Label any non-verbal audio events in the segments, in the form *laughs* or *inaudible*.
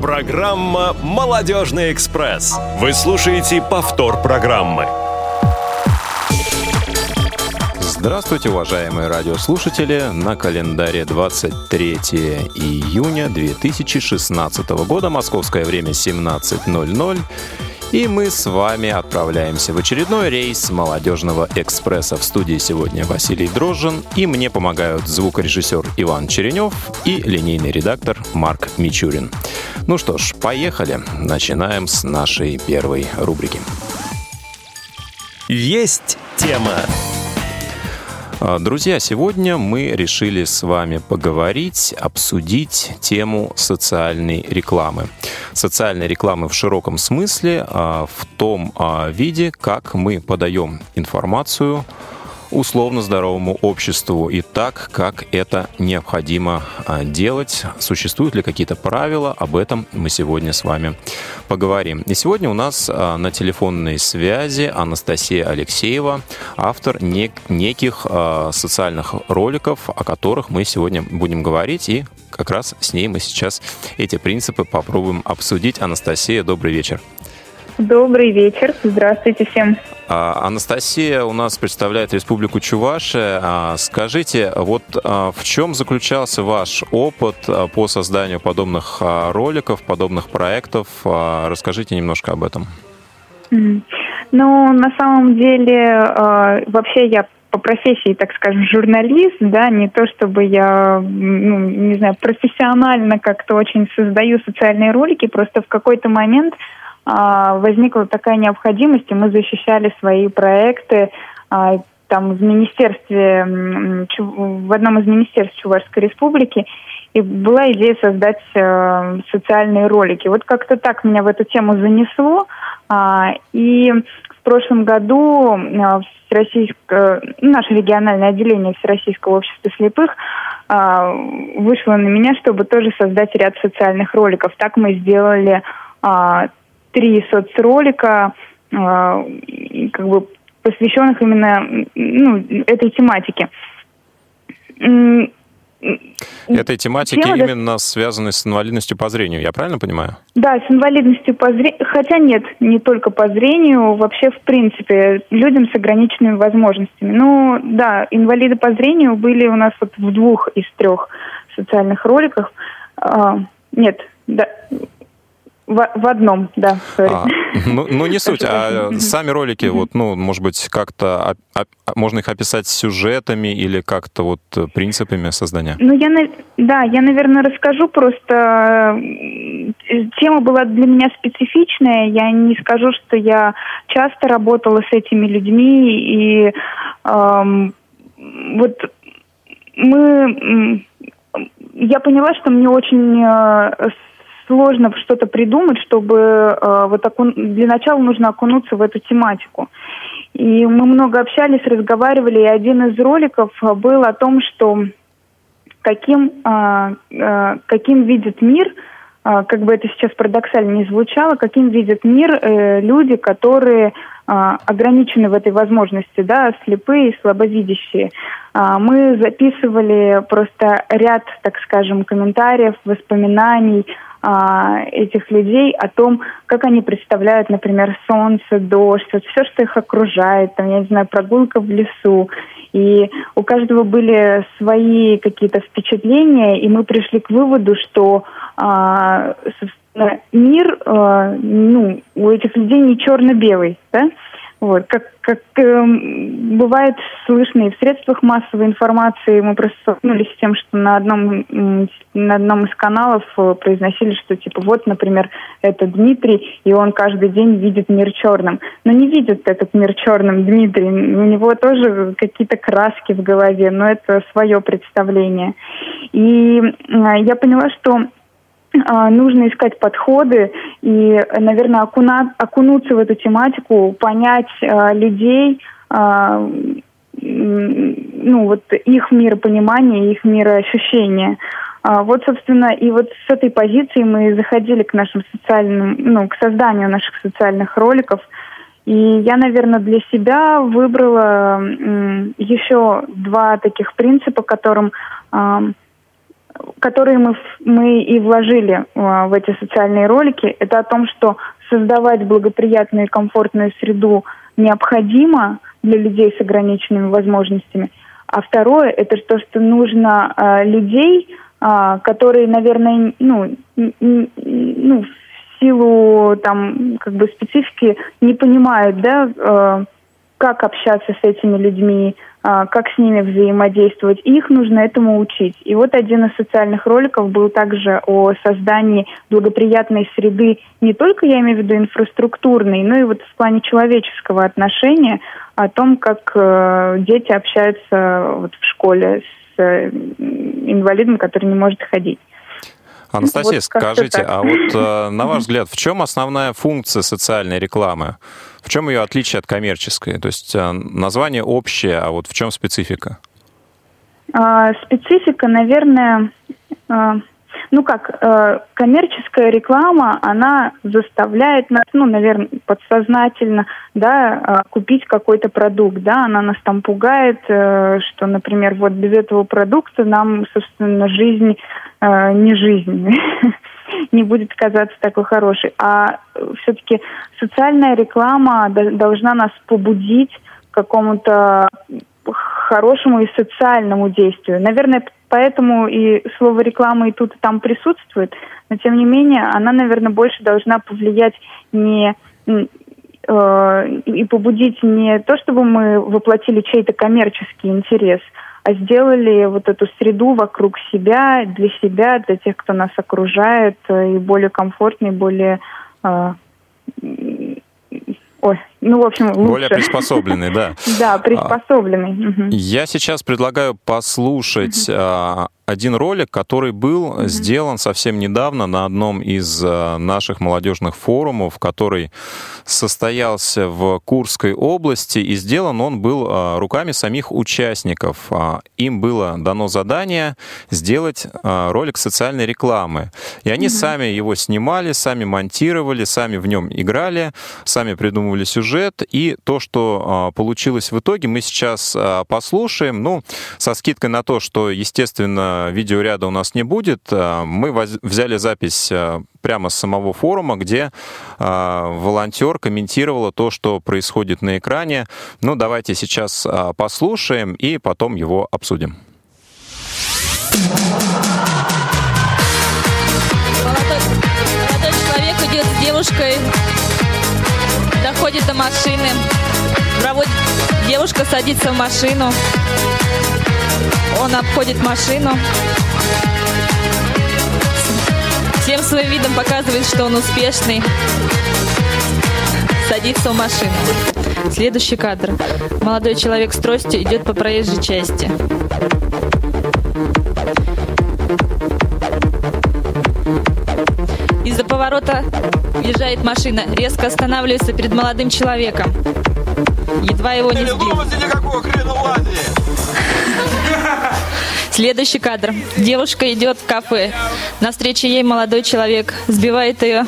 Программа «Молодежный экспресс». Вы слушаете повтор программы. Здравствуйте, уважаемые радиослушатели! На календаре 23 июня 2016 года, московское время 17.00. И мы с вами отправляемся в очередной рейс молодежного экспресса. В студии сегодня Василий Дрожжин, и мне помогают звукорежиссер Иван Черенев и линейный редактор Марк Мичурин. Ну что ж, поехали. Начинаем с нашей первой рубрики. Есть тема. А, друзья, сегодня мы решили с вами поговорить, обсудить тему социальной рекламы. Социальной рекламы в широком смысле, а, в том а, виде, как мы подаем информацию условно здоровому обществу и так, как это необходимо а, делать. Существуют ли какие-то правила? Об этом мы сегодня с вами поговорим. И сегодня у нас а, на телефонной связи Анастасия Алексеева, автор нек- неких а, социальных роликов, о которых мы сегодня будем говорить, и как раз с ней мы сейчас эти принципы попробуем обсудить. Анастасия, добрый вечер. Добрый вечер. Здравствуйте всем. А, Анастасия у нас представляет Республику Чувашия. А, скажите, вот а, в чем заключался ваш опыт по созданию подобных роликов, подобных проектов? Расскажите немножко об этом. Ну, на самом деле, вообще я по профессии, так скажем, журналист, да, не то чтобы я, ну, не знаю, профессионально как-то очень создаю социальные ролики, просто в какой-то момент возникла такая необходимость, и мы защищали свои проекты а, там в министерстве, в одном из министерств Чувашской республики, и была идея создать э, социальные ролики. Вот как-то так меня в эту тему занесло, а, и в прошлом году э, Всероссийское, наше региональное отделение Всероссийского общества слепых вышло на меня, чтобы тоже создать ряд социальных роликов. Так мы сделали три соцролика, э, как бы посвященных именно ну, этой тематике. Этой тематики Тема, именно да... связаны с инвалидностью по зрению, я правильно понимаю? Да, с инвалидностью по зрению. Хотя нет, не только по зрению, вообще в принципе, людям с ограниченными возможностями. Ну да, инвалиды по зрению были у нас вот в двух из трех социальных роликах. А, нет, да, в, в одном, да. А, ну, ну, не суть, а сами ролики, вот, ну, может быть, как-то можно их описать сюжетами или как-то вот принципами создания? Ну, я, да, я, наверное, расскажу, просто тема была для меня специфичная, я не скажу, что я часто работала с этими людьми, и эм, вот мы я поняла, что мне очень э, сложно что-то придумать, чтобы э, вот окун... для начала нужно окунуться в эту тематику. И мы много общались, разговаривали, и один из роликов был о том, что каким, э, э, каким видит мир, э, как бы это сейчас парадоксально не звучало, каким видит мир э, люди, которые э, ограничены в этой возможности, да, слепые и слабовидящие. Э, мы записывали просто ряд, так скажем, комментариев, воспоминаний, а, этих людей о том, как они представляют, например, солнце, дождь, вот все, что их окружает, там, я не знаю, прогулка в лесу. И у каждого были свои какие-то впечатления, и мы пришли к выводу, что а, мир, а, ну, у этих людей не черно-белый, да, вот, как, как э, бывает слышно и в средствах массовой информации, мы просто столкнулись с тем, что на одном, на одном из каналов э, произносили, что типа вот, например, это Дмитрий, и он каждый день видит мир черным. Но не видит этот мир черным Дмитрий, у него тоже какие-то краски в голове, но это свое представление. И э, я поняла, что нужно искать подходы и, наверное, окуна, окунуться в эту тематику, понять э, людей, э, ну, вот их миропонимание, их мироощущение. А, вот, собственно, и вот с этой позиции мы заходили к нашим социальным, ну, к созданию наших социальных роликов. И я, наверное, для себя выбрала еще два таких принципа, которым которые мы, мы и вложили в эти социальные ролики, это о том, что создавать благоприятную и комфортную среду необходимо для людей с ограниченными возможностями. А второе, это то, что нужно э, людей, э, которые, наверное, ну, ну, в силу там как бы специфики не понимают, да, э, как общаться с этими людьми, а, как с ними взаимодействовать. их нужно этому учить. И вот один из социальных роликов был также о создании благоприятной среды, не только, я имею в виду, инфраструктурной, но и вот в плане человеческого отношения, о том, как э, дети общаются вот в школе с э, инвалидом, который не может ходить. Анастасия, вот скажите, а вот э, на ваш взгляд, в чем основная функция социальной рекламы? В чем ее отличие от коммерческой? То есть э, название общее, а вот в чем специфика? А, специфика, наверное, а, ну как, э, коммерческая реклама, она заставляет нас, ну, наверное, подсознательно, да, э, купить какой-то продукт, да, она нас там пугает, э, что, например, вот без этого продукта нам, собственно, жизнь э, не жизнь. *laughs* не будет казаться такой хорошей. А все-таки социальная реклама должна нас побудить к какому-то хорошему и социальному действию. Наверное, поэтому и слово реклама и тут, и там присутствует, но тем не менее она, наверное, больше должна повлиять не э, и побудить не то, чтобы мы воплотили чей-то коммерческий интерес, а сделали вот эту среду вокруг себя, для себя, для тех, кто нас окружает, э, и более комфортной, более э, Ой, ну, в общем, лучше. Более приспособленный, да. *laughs* Да, приспособленный. Я сейчас предлагаю послушать один ролик, который был mm-hmm. сделан совсем недавно на одном из э, наших молодежных форумов, который состоялся в Курской области, и сделан он был э, руками самих участников. А, им было дано задание сделать э, ролик социальной рекламы. И они mm-hmm. сами его снимали, сами монтировали, сами в нем играли, сами придумывали сюжет. И то, что получилось в итоге, мы сейчас послушаем. Ну, со скидкой на то, что, естественно, видеоряда у нас не будет. Э, мы взяли запись э, прямо с самого форума, где э, волонтер комментировала то, что происходит на экране. Ну, давайте сейчас послушаем и потом его обсудим. Девушкой, доходит до машины, проводит, девушка садится в машину, он обходит машину. Всем своим видом показывает, что он успешный. Садится в машину. Следующий кадр. Молодой человек с тростью идет по проезжей части. Из-за поворота въезжает машина, резко останавливается перед молодым человеком. Едва его не сбил. Следующий кадр. Девушка идет в кафе. На встрече ей молодой человек сбивает ее.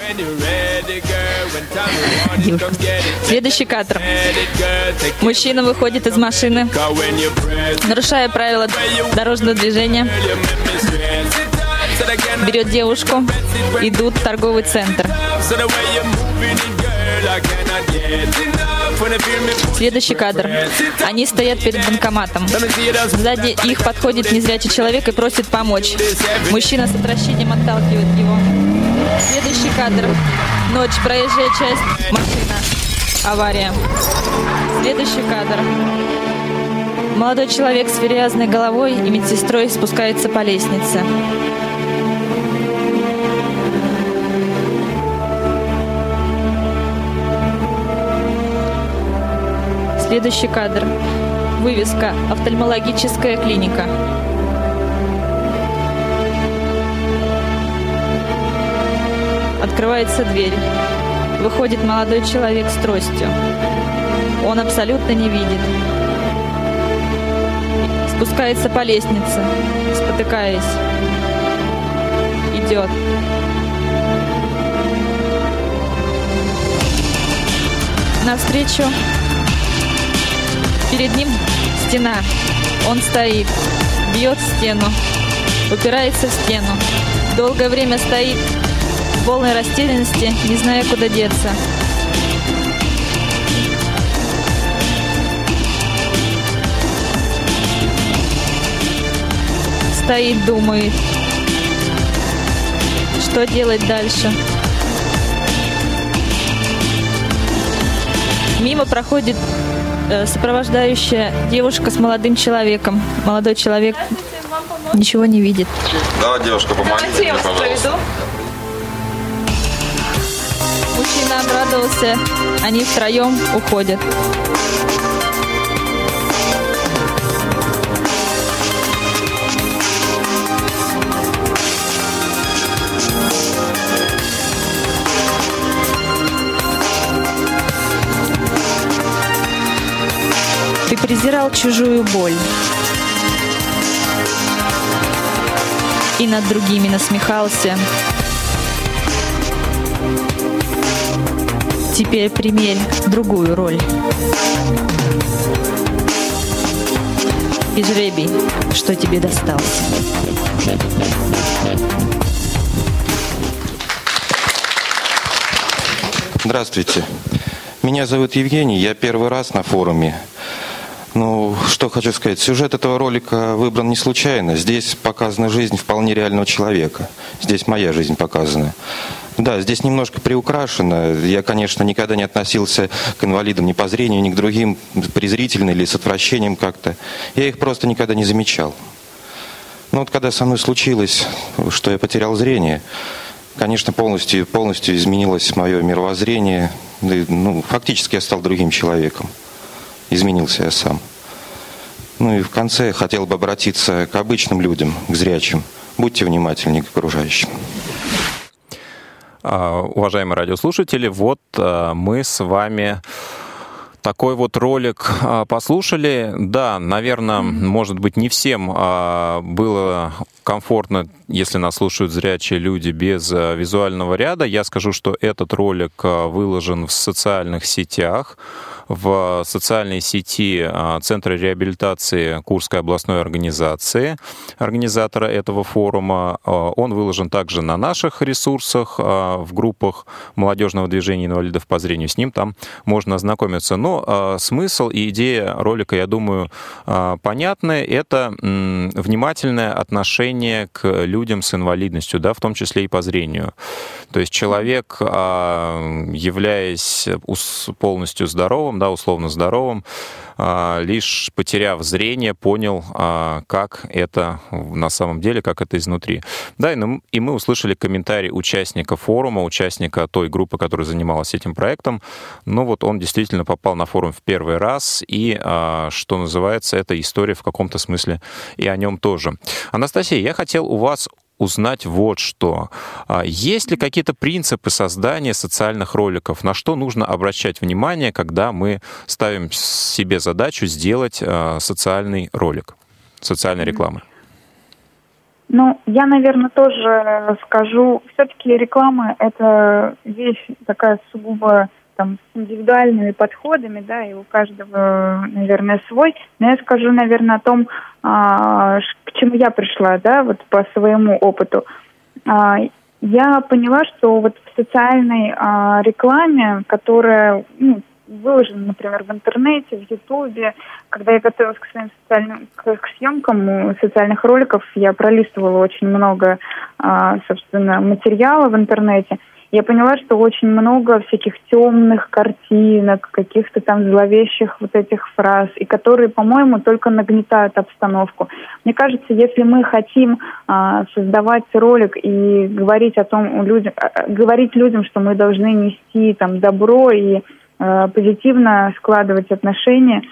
Следующий кадр. Мужчина выходит из машины, нарушая правила дорожного движения. Берет девушку, идут в торговый центр. Следующий кадр. Они стоят перед банкоматом. Сзади их подходит незрячий человек и просит помочь. Мужчина с отвращением отталкивает его. Следующий кадр. Ночь, проезжая часть, машина. Авария. Следующий кадр. Молодой человек с перевязанной головой и медсестрой спускается по лестнице. Следующий кадр. Вывеска «Офтальмологическая клиника». Открывается дверь. Выходит молодой человек с тростью. Он абсолютно не видит. Спускается по лестнице, спотыкаясь. Идет. Навстречу Перед ним стена. Он стоит, бьет стену. упирается в стену. Долгое время стоит в полной растерянности, не зная, куда деться. Стоит, думает, что делать дальше. Мимо проходит сопровождающая девушка с молодым человеком. Молодой человек ничего не видит. Да, девушка, помогите мне, пожалуйста. Мужчина обрадовался. Они втроем уходят. Презирал чужую боль. И над другими насмехался. Теперь примерь другую роль. И жребий, что тебе достался. Здравствуйте. Меня зовут Евгений, я первый раз на форуме. Ну, что хочу сказать, сюжет этого ролика выбран не случайно. Здесь показана жизнь вполне реального человека. Здесь моя жизнь показана. Да, здесь немножко приукрашено. Я, конечно, никогда не относился к инвалидам ни по зрению, ни к другим презрительно или с отвращением как-то. Я их просто никогда не замечал. Но вот когда со мной случилось, что я потерял зрение, конечно, полностью, полностью изменилось мое мировоззрение. Ну, фактически я стал другим человеком изменился я сам. Ну и в конце хотел бы обратиться к обычным людям, к зрячим. Будьте внимательны к окружающим. А, уважаемые радиослушатели, вот а, мы с вами такой вот ролик а, послушали. Да, наверное, может быть, не всем было комфортно, если нас слушают зрячие люди без визуального ряда. Я скажу, что этот ролик выложен в социальных сетях в социальной сети а, Центра реабилитации Курской областной организации, организатора этого форума. Он выложен также на наших ресурсах, в группах молодежного движения инвалидов по зрению. С ним там можно ознакомиться. Но смысл и идея ролика, я думаю, понятны. Это внимательное отношение к людям с инвалидностью, да, в том числе и по зрению. То есть человек, являясь полностью здоровым, да, условно здоровым, а, лишь потеряв зрение, понял, а, как это на самом деле, как это изнутри. Да, и мы услышали комментарий участника форума, участника той группы, которая занималась этим проектом. Ну вот он действительно попал на форум в первый раз, и, а, что называется, эта история в каком-то смысле и о нем тоже. Анастасия, я хотел у вас узнать вот что. А есть ли какие-то принципы создания социальных роликов? На что нужно обращать внимание, когда мы ставим себе задачу сделать а, социальный ролик, социальной рекламы? Ну, я, наверное, тоже скажу, все-таки реклама – это вещь такая сугубо там, с индивидуальными подходами, да, и у каждого, наверное, свой. Но я скажу, наверное, о том, к чему я пришла, да, вот по своему опыту. А, я поняла, что вот в социальной а, рекламе, которая ну, выложена, например, в интернете, в Ютубе, когда я готовилась к своим социальным к, к съемкам социальных роликов, я пролистывала очень много, а, собственно, материала в интернете – я поняла, что очень много всяких темных картинок, каких-то там зловещих вот этих фраз, и которые, по-моему, только нагнетают обстановку. Мне кажется, если мы хотим а, создавать ролик и говорить о том, людям, а, говорить людям, что мы должны нести там добро и а, позитивно складывать отношения,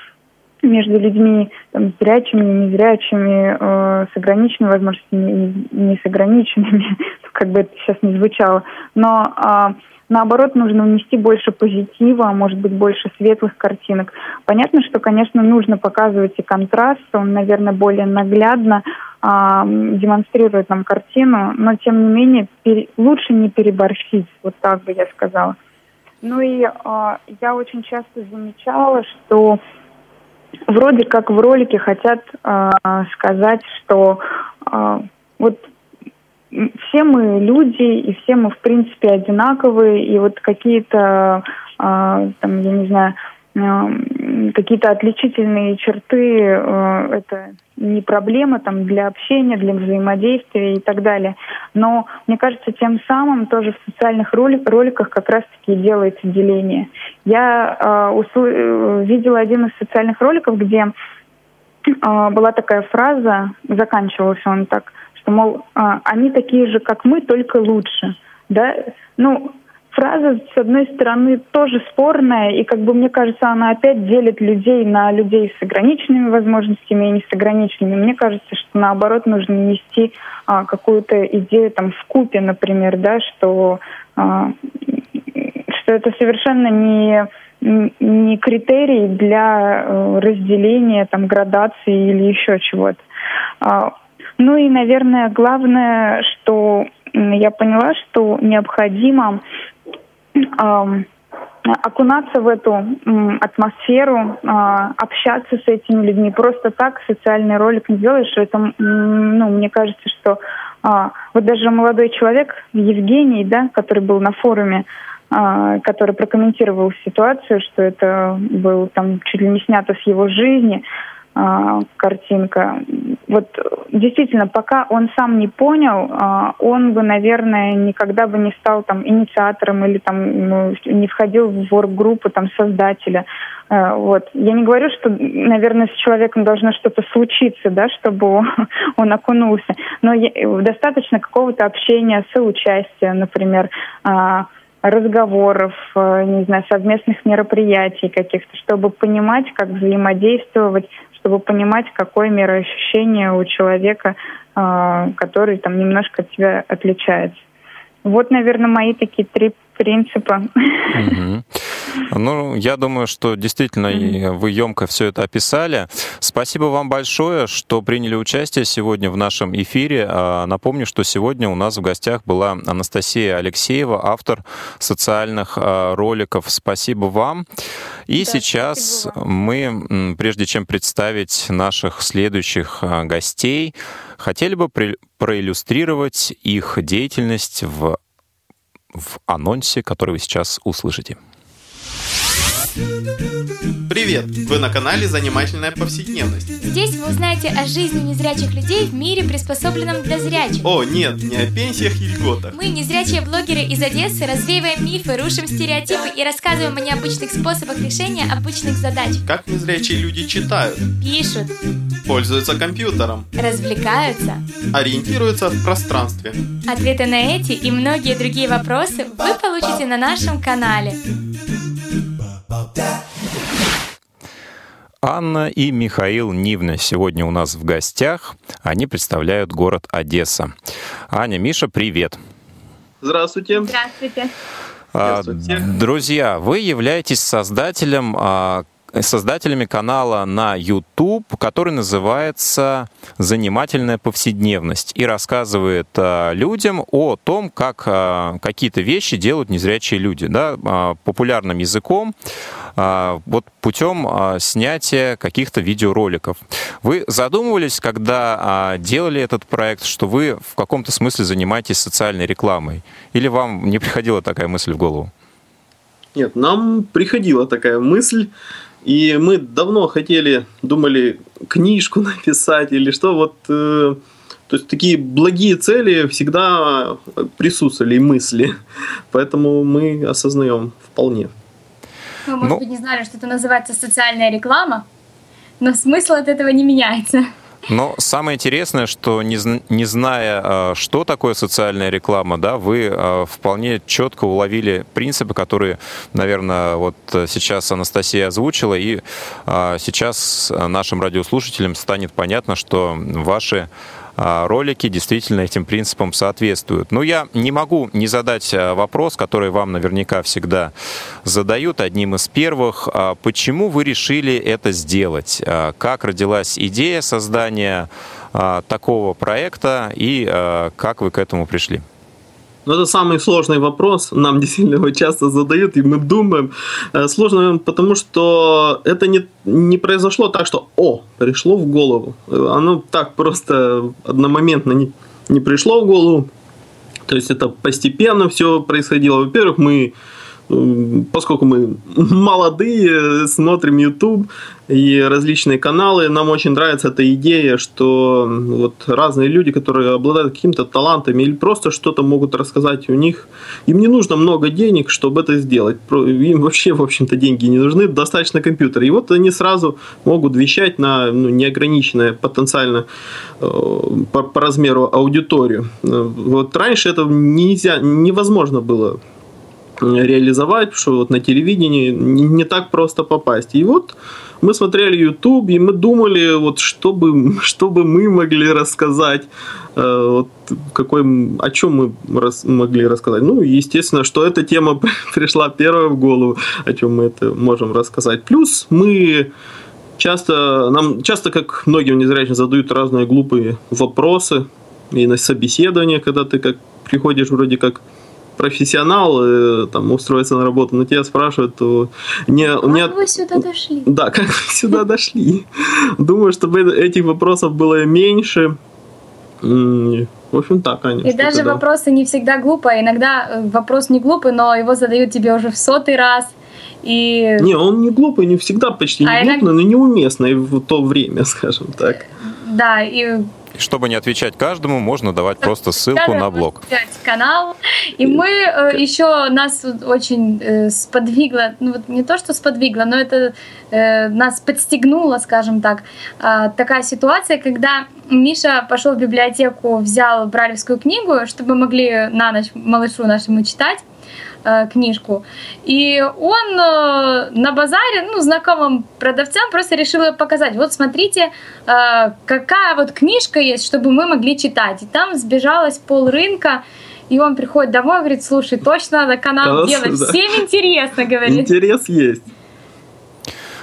между людьми там, зрячими, незрячими, э, с ограниченными возможностями и не с ограниченными, *laughs* как бы это сейчас не звучало. Но э, наоборот нужно внести больше позитива, а может быть больше светлых картинок. Понятно, что, конечно, нужно показывать и контраст, он, наверное, более наглядно э, демонстрирует нам картину, но тем не менее пере, лучше не переборщить, вот так бы я сказала. Ну и э, я очень часто замечала, что вроде как в ролике хотят э, сказать, что э, вот все мы люди, и все мы, в принципе, одинаковые, и вот какие-то, э, там, я не знаю, э, какие-то отличительные черты, э, это не проблема там для общения, для взаимодействия и так далее. Но мне кажется, тем самым тоже в социальных ролик, роликах как раз-таки делается деление. Я э, усл- видела один из социальных роликов, где э, была такая фраза, заканчивался он так, что, мол, э, они такие же, как мы, только лучше. Да? Ну, фраза, с одной стороны, тоже спорная, и, как бы, мне кажется, она опять делит людей на людей с ограниченными возможностями и не с ограниченными. Мне кажется, что, наоборот, нужно нести а, какую-то идею там в купе, например, да, что, а, что это совершенно не не критерий для э, разделения, там, градации или еще чего-то. А, ну и, наверное, главное, что я поняла, что необходимо окунаться в эту атмосферу, а, общаться с этими людьми. Просто так социальный ролик не делаешь. Это, ну, мне кажется, что а, вот даже молодой человек, Евгений, да, который был на форуме, а, который прокомментировал ситуацию, что это был там чуть ли не снято с его жизни, а, картинка. Вот действительно, пока он сам не понял, а, он бы, наверное, никогда бы не стал там инициатором или там ну, не входил в ворк-группу там создателя. А, вот. Я не говорю, что, наверное, с человеком должно что-то случиться, да, чтобы он *laughs* окунулся, но достаточно какого-то общения, соучастия, например, разговоров, не знаю, совместных мероприятий каких-то, чтобы понимать, как взаимодействовать чтобы понимать, какое мироощущение у человека, а, который там немножко от тебя отличается. Вот, наверное, мои такие три принципа. Угу. Ну, я думаю, что действительно mm-hmm. вы емко все это описали. Спасибо вам большое, что приняли участие сегодня в нашем эфире. А, напомню, что сегодня у нас в гостях была Анастасия Алексеева, автор социальных а, роликов. Спасибо вам. И да, сейчас мы, прежде чем представить наших следующих а, гостей, хотели бы проиллюстрировать их деятельность в в анонсе, который вы сейчас услышите. Привет! Вы на канале «Занимательная повседневность». Здесь вы узнаете о жизни незрячих людей в мире, приспособленном для зрячих. О, нет, не о пенсиях и льготах. Мы, незрячие блогеры из Одессы, развеиваем мифы, рушим стереотипы и рассказываем о необычных способах решения обычных задач. Как незрячие люди читают, пишут, пользуются компьютером, развлекаются, ориентируются в пространстве. Ответы на эти и многие другие вопросы вы получите на нашем канале. Анна и Михаил Нивны сегодня у нас в гостях. Они представляют город Одесса. Аня, Миша, привет. Здравствуйте. Здравствуйте. А, Здравствуйте. Друзья, вы являетесь создателем а, создателями канала на YouTube, который называется «Занимательная повседневность» и рассказывает а, людям о том, как а, какие-то вещи делают незрячие люди, да, а, популярным языком, вот путем снятия каких-то видеороликов. Вы задумывались, когда делали этот проект, что вы в каком-то смысле занимаетесь социальной рекламой? Или вам не приходила такая мысль в голову? Нет, нам приходила такая мысль, и мы давно хотели, думали, книжку *laughs* написать или что. Вот, э, то есть такие благие цели всегда присутствовали и мысли. *laughs* Поэтому мы осознаем вполне. Вы, может ну, быть, не знали, что это называется социальная реклама, но смысл от этого не меняется. Но самое интересное, что не, не зная, а, что такое социальная реклама, да, вы а, вполне четко уловили принципы, которые, наверное, вот сейчас Анастасия озвучила, и а, сейчас нашим радиослушателям станет понятно, что ваши ролики действительно этим принципам соответствуют. Но я не могу не задать а, вопрос, который вам наверняка всегда задают, одним из первых. А, почему вы решили это сделать? Как родилась идея создания такого проекта и как вы к этому пришли? Но это самый сложный вопрос, нам действительно его часто задают, и мы думаем. Э, сложно, потому что это не, не произошло так, что «о», пришло в голову. Оно так просто одномоментно не, не пришло в голову. То есть это постепенно все происходило. Во-первых, мы поскольку мы молодые, смотрим YouTube и различные каналы, нам очень нравится эта идея, что вот разные люди, которые обладают каким-то талантами или просто что-то могут рассказать у них, им не нужно много денег, чтобы это сделать. Им вообще, в общем-то, деньги не нужны, достаточно компьютера. И вот они сразу могут вещать на ну, неограниченное потенциально э, по, по размеру аудиторию. Вот раньше это нельзя, невозможно было реализовать, что вот на телевидении не, так просто попасть. И вот мы смотрели YouTube, и мы думали, вот что бы, *laughs* что бы мы могли рассказать, э, вот какой, о чем мы рас, могли рассказать. Ну, естественно, что эта тема *laughs* пришла первая в голову, о чем мы это можем рассказать. Плюс мы часто, нам часто, как многим незрячим, задают разные глупые вопросы, и на собеседование, когда ты как приходишь вроде как профессионал, э, там, устроиться на работу, но тебя спрашивают, то не... Как не... вы сюда дошли? Да, *laughs* как вы сюда дошли? Думаю, чтобы этих вопросов было меньше. В общем, так, конечно. И даже да. вопросы не всегда глупые. Иногда э, вопрос не глупый, но его задают тебе уже в сотый раз. И... Не, он не глупый, не всегда почти не а глупый, иногда... но неуместный в то время, *laughs* скажем так. Да, и чтобы не отвечать каждому, можно давать просто ссылку на блог. канал. И мы э, еще нас очень э, сподвигло, ну вот не то, что сподвигло, но это э, нас подстегнуло, скажем так, э, такая ситуация, когда Миша пошел в библиотеку, взял бралевскую книгу, чтобы могли на ночь малышу нашему читать э, книжку. И он э, на базаре, ну, знакомым продавцам просто решил ее показать. Вот смотрите, э, какая вот книжка есть, чтобы мы могли читать. И там сбежалось пол рынка. И он приходит домой и говорит, слушай, точно надо канал Класс, делать. Да. Всем интересно, говорит. Интерес есть.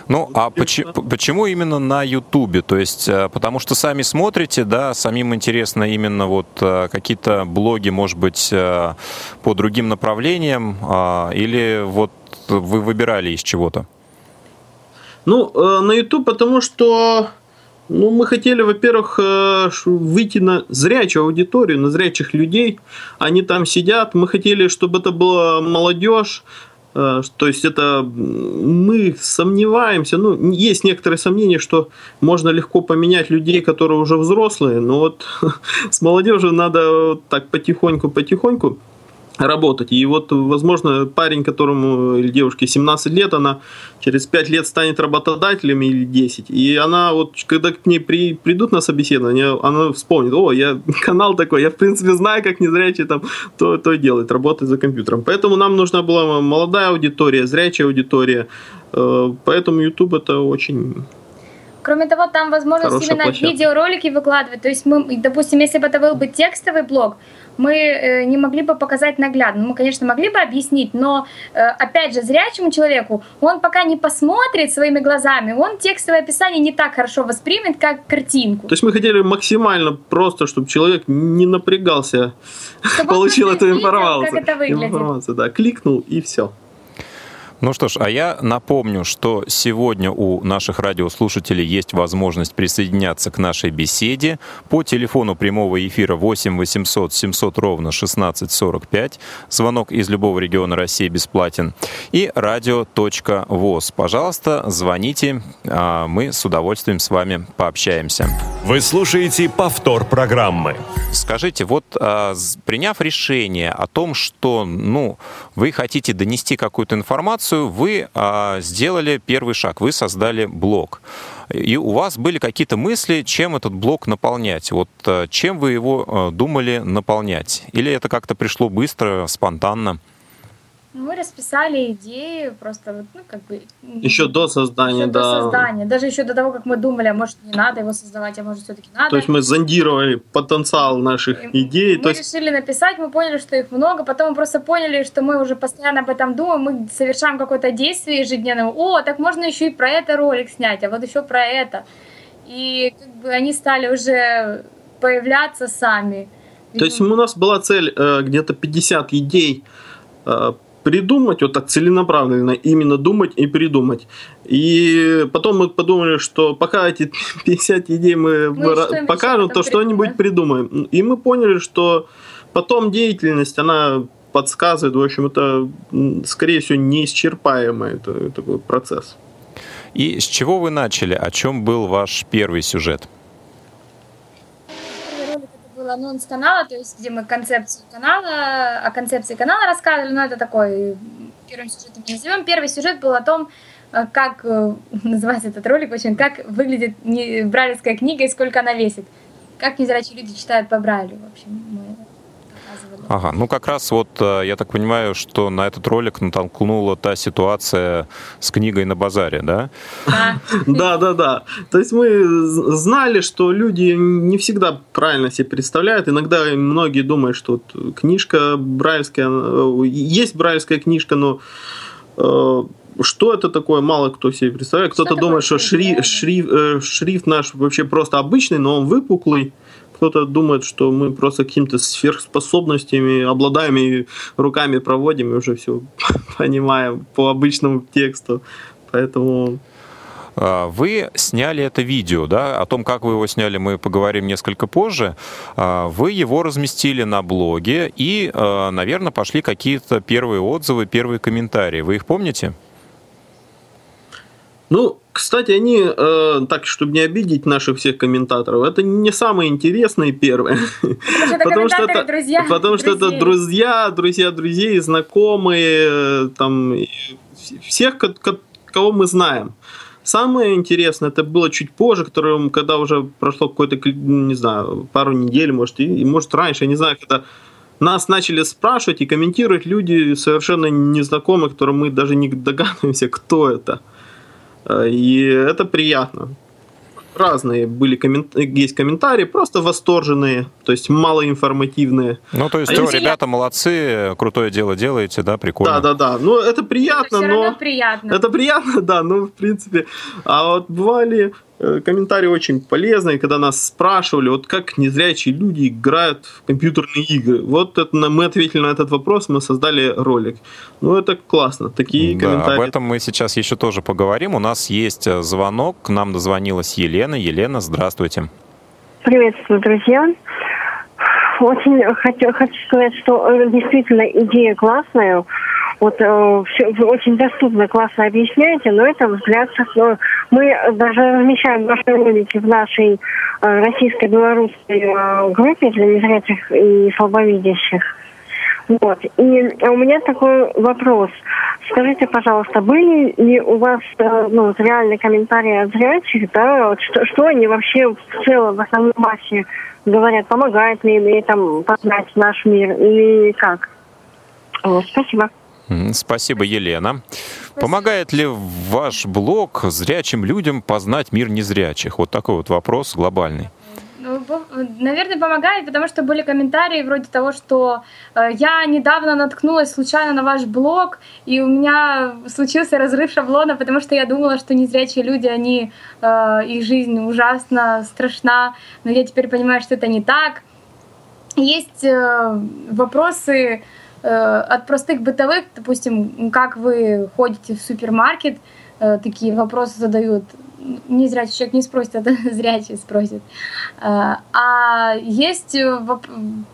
Ну, а почему, почему именно на Ютубе? То есть, э, потому что сами смотрите, да, самим интересно именно вот э, какие-то блоги, может быть, э, по другим направлениям, а, или вот вы выбирали из чего-то? Ну, на YouTube, потому что ну, мы хотели, во-первых, выйти на зрячую аудиторию, на зрячих людей. Они там сидят. Мы хотели, чтобы это была молодежь, то есть это мы сомневаемся, ну, есть некоторые сомнения, что можно легко поменять людей, которые уже взрослые, но вот *laughs* с молодежью надо так потихоньку-потихоньку работать. И вот, возможно, парень, которому или девушке 17 лет, она через 5 лет станет работодателем или 10. И она вот, когда к ней при, придут на собеседование, она вспомнит, о, я *laughs* канал такой, я в принципе знаю, как незрячий там то, то делает, работает за компьютером. Поэтому нам нужна была молодая аудитория, зрячая аудитория. Э, поэтому YouTube это очень Кроме того, там возможность именно площадка. видеоролики выкладывать. То есть мы, допустим, если бы это был бы текстовый блог, мы э, не могли бы показать наглядно. Мы, конечно, могли бы объяснить, но, э, опять же, зрячему человеку, он пока не посмотрит своими глазами, он текстовое описание не так хорошо воспримет, как картинку. То есть мы хотели максимально просто, чтобы человек не напрягался, чтобы получил эту информацию. Как это выглядит. Информацию, да, кликнул и все. Ну что ж, а я напомню, что сегодня у наших радиослушателей есть возможность присоединяться к нашей беседе по телефону прямого эфира 8 800 700 ровно 1645. Звонок из любого региона России бесплатен. И радио.воз. Пожалуйста, звоните, а мы с удовольствием с вами пообщаемся. Вы слушаете повтор программы. Скажите, вот а, приняв решение о том, что ну, вы хотите донести какую-то информацию, информацию, вы а, сделали первый шаг, вы создали блог. И у вас были какие-то мысли, чем этот блог наполнять? Вот а, чем вы его а, думали наполнять? Или это как-то пришло быстро, спонтанно? Мы расписали идеи просто, ну, как бы... Еще до создания, еще да. до создания. Даже еще до того, как мы думали, а может, не надо его создавать, а может, все-таки надо. То есть мы зондировали потенциал наших и идей. Мы то есть... решили написать, мы поняли, что их много, потом мы просто поняли, что мы уже постоянно об этом думаем, мы совершаем какое-то действие ежедневное. О, так можно еще и про это ролик снять, а вот еще про это. И как бы они стали уже появляться сами. То есть у нас была цель э, где-то 50 идей э, придумать, вот так целенаправленно, именно думать и придумать. И потом мы подумали, что пока эти *laughs* 50 идей мы, мы покажем, то что-нибудь придумаем. И мы поняли, что потом деятельность, она подсказывает, в общем, это, скорее всего, неисчерпаемый это, такой процесс. И с чего вы начали? О чем был ваш первый сюжет? Был анонс канала, то есть где мы концепцию канала, о концепции канала рассказывали, но это такой первым сюжетом не назовем. Первый сюжет был о том, э, как э, *laughs* называется этот ролик очень, как выглядит брайлевская книга и сколько она весит. Как незрячие люди читают по Брайлю. В общем, мы Ага, ну как раз вот э, я так понимаю, что на этот ролик натолкнула та ситуация с книгой на базаре, да? *laughs* Да, да, да. То есть мы знали, что люди не всегда правильно себе представляют. Иногда многие думают, что книжка брайлевская, э, есть брайлевская книжка, но э, что это такое, мало кто себе представляет. Кто-то думает, что шриф, шриф, шрифт наш вообще просто обычный, но он выпуклый кто-то думает, что мы просто какими-то сверхспособностями обладаем и руками проводим, и уже все *laughs* понимаем по обычному тексту. Поэтому а, вы сняли это видео, да? О том, как вы его сняли, мы поговорим несколько позже. А, вы его разместили на блоге и, а, наверное, пошли какие-то первые отзывы, первые комментарии. Вы их помните? Ну, кстати, они, э, так, чтобы не обидеть наших всех комментаторов, это не самые интересные первые. Потому что это друзья. Потому что это друзья, друзья друзей, знакомые, э, там, всех, кого мы знаем. Самое интересное, это было чуть позже, которое, когда уже прошло какой-то, не знаю, пару недель, может, и, может раньше, я не знаю, когда нас начали спрашивать и комментировать люди совершенно незнакомые, которые мы даже не догадываемся, кто это. Э, и это приятно. Разные были коммент... есть комментарии, просто восторженные, то есть малоинформативные. Ну, то есть, а если... ребята молодцы, крутое дело делаете, да, прикольно. Да, да, да. Ну, это приятно, это но... приятно. Это приятно, *laughs* да, ну, в принципе. А вот бывали комментарии очень полезные, когда нас спрашивали, вот как незрячие люди играют в компьютерные игры. Вот это, мы ответили на этот вопрос, мы создали ролик. Ну, это классно, такие да, комментарии. об этом мы сейчас еще тоже поговорим. У нас есть э, звонок, к нам дозвонилась Елена. Елена, здравствуйте. Приветствую, друзья. Очень хочу, хочу сказать, что э, действительно идея классная. Вот э, все, вы очень доступно, классно объясняете, но это взгляд со Мы даже размещаем ваши ролики в нашей э, российско-белорусской э, группе для незрячих и слабовидящих. Вот. И у меня такой вопрос. Скажите, пожалуйста, были ли у вас э, ну, реальные комментарии от зрячих, да, что, что они вообще в целом, в основной массе говорят, помогает ли им там познать наш мир или как? Вот, спасибо. Спасибо, Елена. Помогает ли ваш блог зрячим людям познать мир незрячих? Вот такой вот вопрос глобальный. Ну, наверное, помогает, потому что были комментарии вроде того, что э, я недавно наткнулась случайно на ваш блог, и у меня случился разрыв шаблона, потому что я думала, что незрячие люди, они, э, их жизнь ужасно страшна, но я теперь понимаю, что это не так. Есть э, вопросы, Э, от простых бытовых, допустим, как вы ходите в супермаркет, э, такие вопросы задают. Не зрячий человек не спросит, *laughs* это зрячий спросит. Э, а есть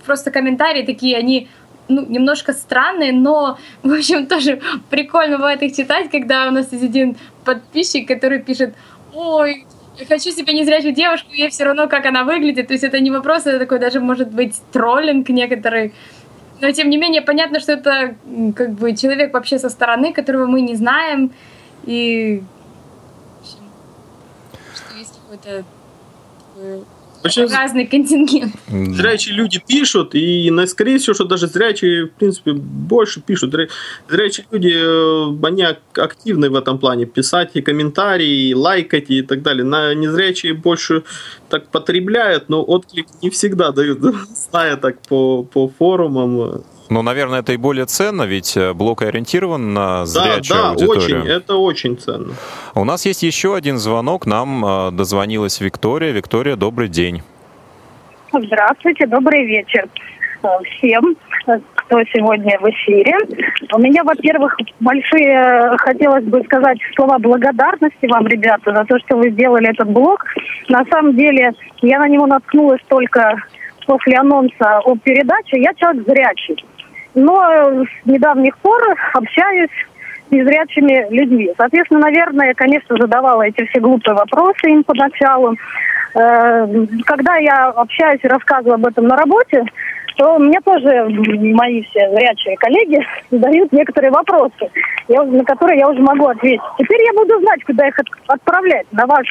просто комментарии такие, они ну, немножко странные, но, в общем, тоже прикольно бывает их читать, когда у нас есть один подписчик, который пишет, ой, хочу себе незрячую девушку, ей все равно, как она выглядит. То есть это не вопрос, это такой даже может быть троллинг некоторый. Но тем не менее понятно, что это как бы человек вообще со стороны, которого мы не знаем, и что есть какой-то очень разный контингент. Зрячие люди пишут, и, скорее всего, что даже зрячие, в принципе, больше пишут. Зрячие люди, э, они активны в этом плане. Писать и комментарии, и лайкать и так далее. На незрячие больше так потребляют, но отклик не всегда дают, *laughs* зная так по, по форумам. Ну, наверное, это и более ценно, ведь э, блок ориентирован на зрячую да, да, аудиторию. очень, это очень ценно. У нас есть еще один звонок, нам э, дозвонилась Виктория. Виктория, добрый день. Здравствуйте, добрый вечер всем, кто сегодня в эфире. У меня, во-первых, большие, хотелось бы сказать слова благодарности вам, ребята, за то, что вы сделали этот блог. На самом деле, я на него наткнулась только после анонса о передаче. Я человек зрячий. Но с недавних пор общаюсь с незрячими людьми. Соответственно, наверное, я, конечно, задавала эти все глупые вопросы им поначалу. Э, когда я общаюсь и рассказываю об этом на работе, то мне тоже мои все зрячие коллеги *laughs* задают некоторые вопросы, я, на которые я уже могу ответить. Теперь я буду знать, куда их отправлять, на ваш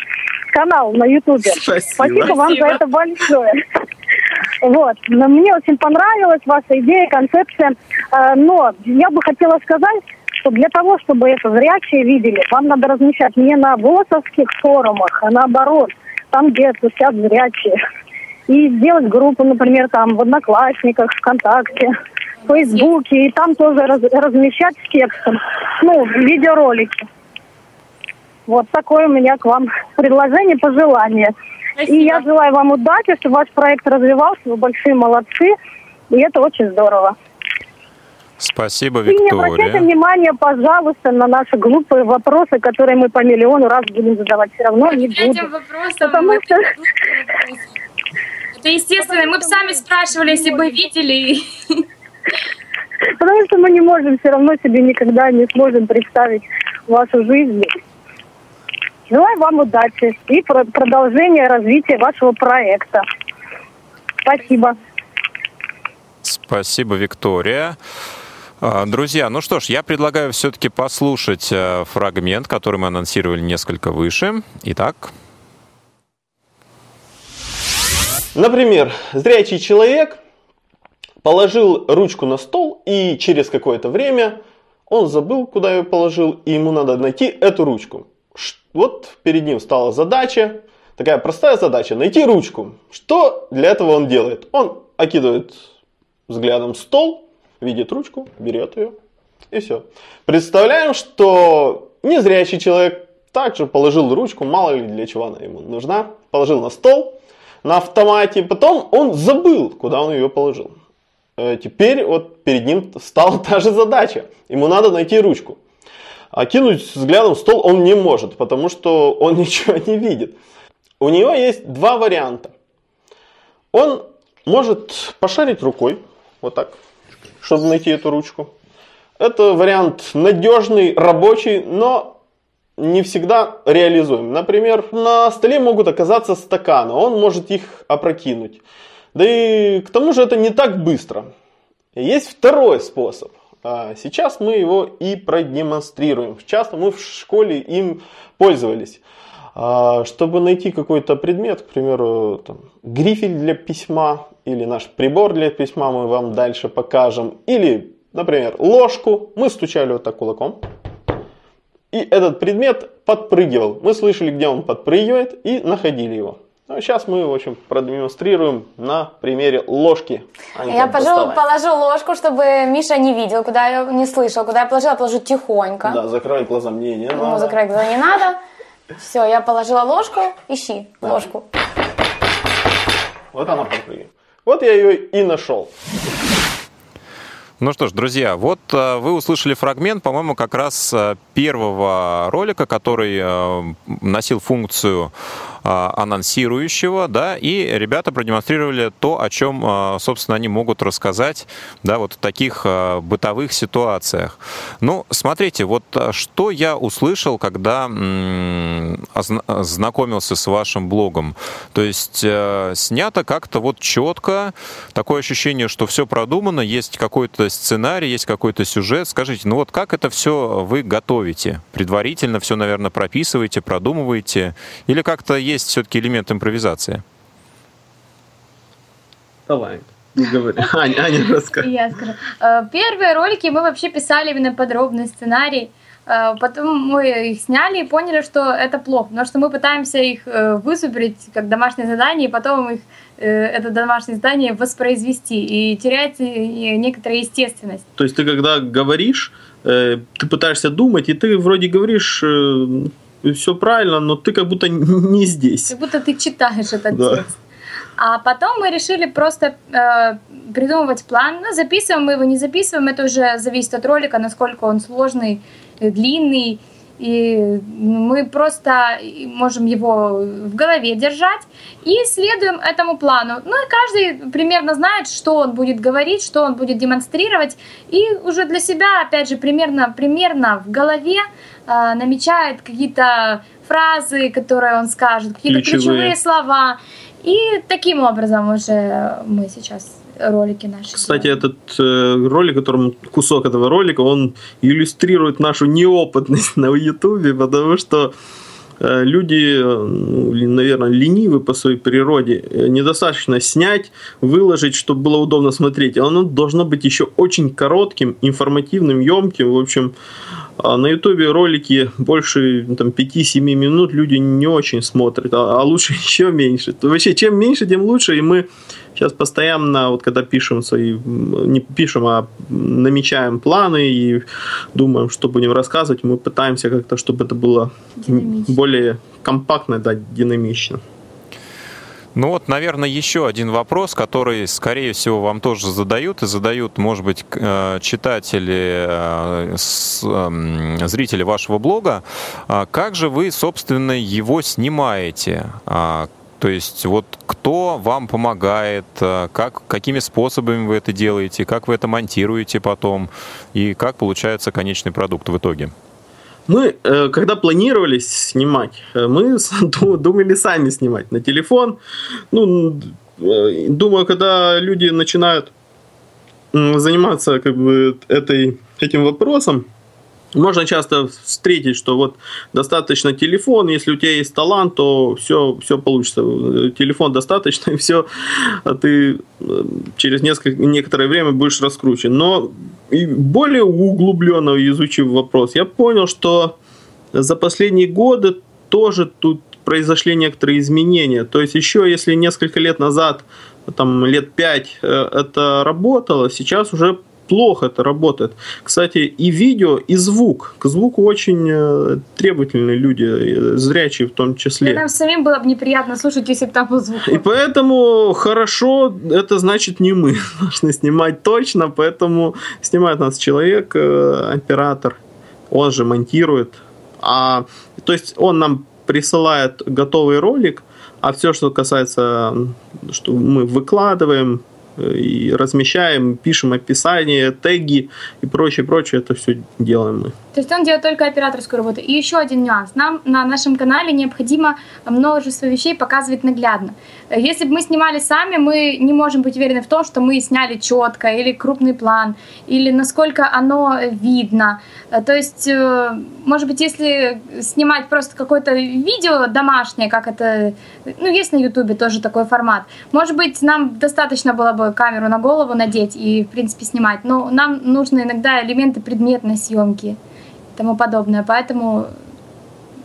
канал на Ютубе. Спасибо. Спасибо вам за это большое. *laughs* Вот. Но мне очень понравилась ваша идея, концепция. Э, но я бы хотела сказать, что для того, чтобы это зрячие видели, вам надо размещать не на ВОСовских форумах, а наоборот, там, где тусят зрячие и сделать группу, например, там в Одноклассниках, ВКонтакте, в Фейсбуке, и там тоже раз, размещать с текстом, ну, видеоролики. Вот такое у меня к вам предложение, пожелание. Спасибо. И я желаю вам удачи, чтобы ваш проект развивался, вы большие молодцы, и это очень здорово. Спасибо, Виктория. И не обращайте внимания, пожалуйста, на наши глупые вопросы, которые мы по миллиону раз будем задавать. Все равно не будем. Потому что... Это естественно. Мы бы сами спрашивали, если бы видели. Потому что мы не можем все равно себе никогда не сможем представить вашу жизнь. Желаю вам удачи и продолжения развития вашего проекта. Спасибо. Спасибо, Виктория. А, друзья, ну что ж, я предлагаю все-таки послушать э, фрагмент, который мы анонсировали несколько выше. Итак, Например, зрячий человек положил ручку на стол, и через какое-то время он забыл, куда ее положил, и ему надо найти эту ручку. Вот перед ним стала задача, такая простая задача, найти ручку. Что для этого он делает? Он окидывает взглядом стол, видит ручку, берет ее, и все. Представляем, что незрячий человек также положил ручку, мало ли для чего она ему нужна, положил на стол, на автомате. Потом он забыл, куда он ее положил. Э, теперь вот перед ним стала та же задача. Ему надо найти ручку. А кинуть взглядом стол он не может, потому что он *laughs* ничего не видит. У него есть два варианта. Он может пошарить рукой, вот так, чтобы найти эту ручку. Это вариант надежный, рабочий, но не всегда реализуем. Например, на столе могут оказаться стаканы, он может их опрокинуть. Да и к тому же это не так быстро. Есть второй способ. А сейчас мы его и продемонстрируем. Часто мы в школе им пользовались. А, чтобы найти какой-то предмет, к примеру, там, грифель для письма или наш прибор для письма мы вам дальше покажем. Или, например, ложку. Мы стучали вот так кулаком. И этот предмет подпрыгивал. Мы слышали, где он подпрыгивает и находили его. Ну, сейчас мы, в общем, продемонстрируем на примере ложки. Анька, я положу, положу ложку, чтобы Миша не видел, куда я не слышал. Куда я положила, положу тихонько. Да, закрой глаза, мне не надо. Ну, закрой глаза не надо. Все, я положила ложку, ищи да. ложку. Вот она подпрыгивает. Вот я ее и нашел. Ну что ж, друзья, вот э, вы услышали фрагмент, по-моему, как раз э, первого ролика, который э, носил функцию анонсирующего, да, и ребята продемонстрировали то, о чем, собственно, они могут рассказать, да, вот в таких бытовых ситуациях. Ну, смотрите, вот что я услышал, когда знакомился с вашим блогом. То есть снято как-то вот четко, такое ощущение, что все продумано, есть какой-то сценарий, есть какой-то сюжет. Скажите, ну вот как это все вы готовите? Предварительно все, наверное, прописываете, продумываете? Или как-то есть все-таки элемент импровизации? Давай. Говори. *laughs* Аня, Аня, расскажи. Я скажу. Э, первые ролики мы вообще писали именно подробный сценарий. Э, потом мы их сняли и поняли, что это плохо, потому что мы пытаемся их э, высуприть как домашнее задание, и потом их это домашнее задание воспроизвести и терять э, некоторую естественность. То есть ты когда говоришь, э, ты пытаешься думать, и ты вроде говоришь все правильно, но ты как будто не здесь. Как будто ты читаешь этот да. текст. А потом мы решили просто э, придумывать план. Ну, записываем мы его, не записываем, это уже зависит от ролика, насколько он сложный, э, длинный. И мы просто можем его в голове держать и следуем этому плану. Ну и каждый примерно знает, что он будет говорить, что он будет демонстрировать. И уже для себя, опять же, примерно, примерно в голове э, намечает какие-то фразы, которые он скажет, какие-то ключевые. ключевые слова. И таким образом уже мы сейчас ролики наши. Кстати, этот э, ролик, которым кусок этого ролика, он иллюстрирует нашу неопытность *laughs* на Ютубе, потому что э, люди, э, ну, наверное, ленивы по своей природе. Э, недостаточно снять, выложить, чтобы было удобно смотреть. Оно должно быть еще очень коротким, информативным, емким. В общем, а на ютубе ролики больше там, 5-7 минут люди не очень смотрят, а, а лучше *laughs* еще меньше. То вообще, чем меньше, тем лучше. И мы сейчас постоянно, вот когда пишем свои, не пишем, а намечаем планы и думаем, что будем рассказывать, мы пытаемся как-то, чтобы это было динамично. более компактно, да, динамично. Ну вот, наверное, еще один вопрос, который, скорее всего, вам тоже задают, и задают, может быть, э, читатели, э, эм, зрители вашего блога. А как же вы, собственно, его снимаете? То есть вот кто вам помогает, э, как, какими способами вы это делаете, как вы это монтируете потом, и как получается конечный продукт в итоге? Мы, э, когда планировали снимать, э, мы *laughs* думали сами снимать на телефон. Ну, думаю, когда люди начинают заниматься как бы этой, этим вопросом, можно часто встретить, что вот достаточно телефон, если у тебя есть талант, то все, все получится. Телефон достаточно, *laughs* и все, а ты э, через несколько, некоторое время будешь раскручен. Но и более углубленно изучив вопрос, я понял, что за последние годы тоже тут произошли некоторые изменения. То есть еще если несколько лет назад, там лет пять э, это работало, сейчас уже плохо это работает. Кстати, и видео, и звук. К звуку очень э, требовательные люди, э, зрячие в том числе. Да, нам самим было бы неприятно слушать, если бы там был звук. И поэтому хорошо, это значит не мы *laughs* должны снимать точно, поэтому снимает нас человек, э, оператор, он же монтирует. А, то есть он нам присылает готовый ролик, а все, что касается, что мы выкладываем, и размещаем, пишем описание, теги и прочее, прочее, это все делаем мы. То есть он делает только операторскую работу. И еще один нюанс. Нам на нашем канале необходимо множество вещей показывать наглядно. Если бы мы снимали сами, мы не можем быть уверены в том, что мы сняли четко или крупный план, или насколько оно видно. То есть, э, может быть, если снимать просто какое-то видео домашнее, как это, ну, есть на ютубе тоже такой формат, может быть, нам достаточно было бы камеру на голову надеть и, в принципе, снимать, но нам нужны иногда элементы предметной съемки тому подобное, поэтому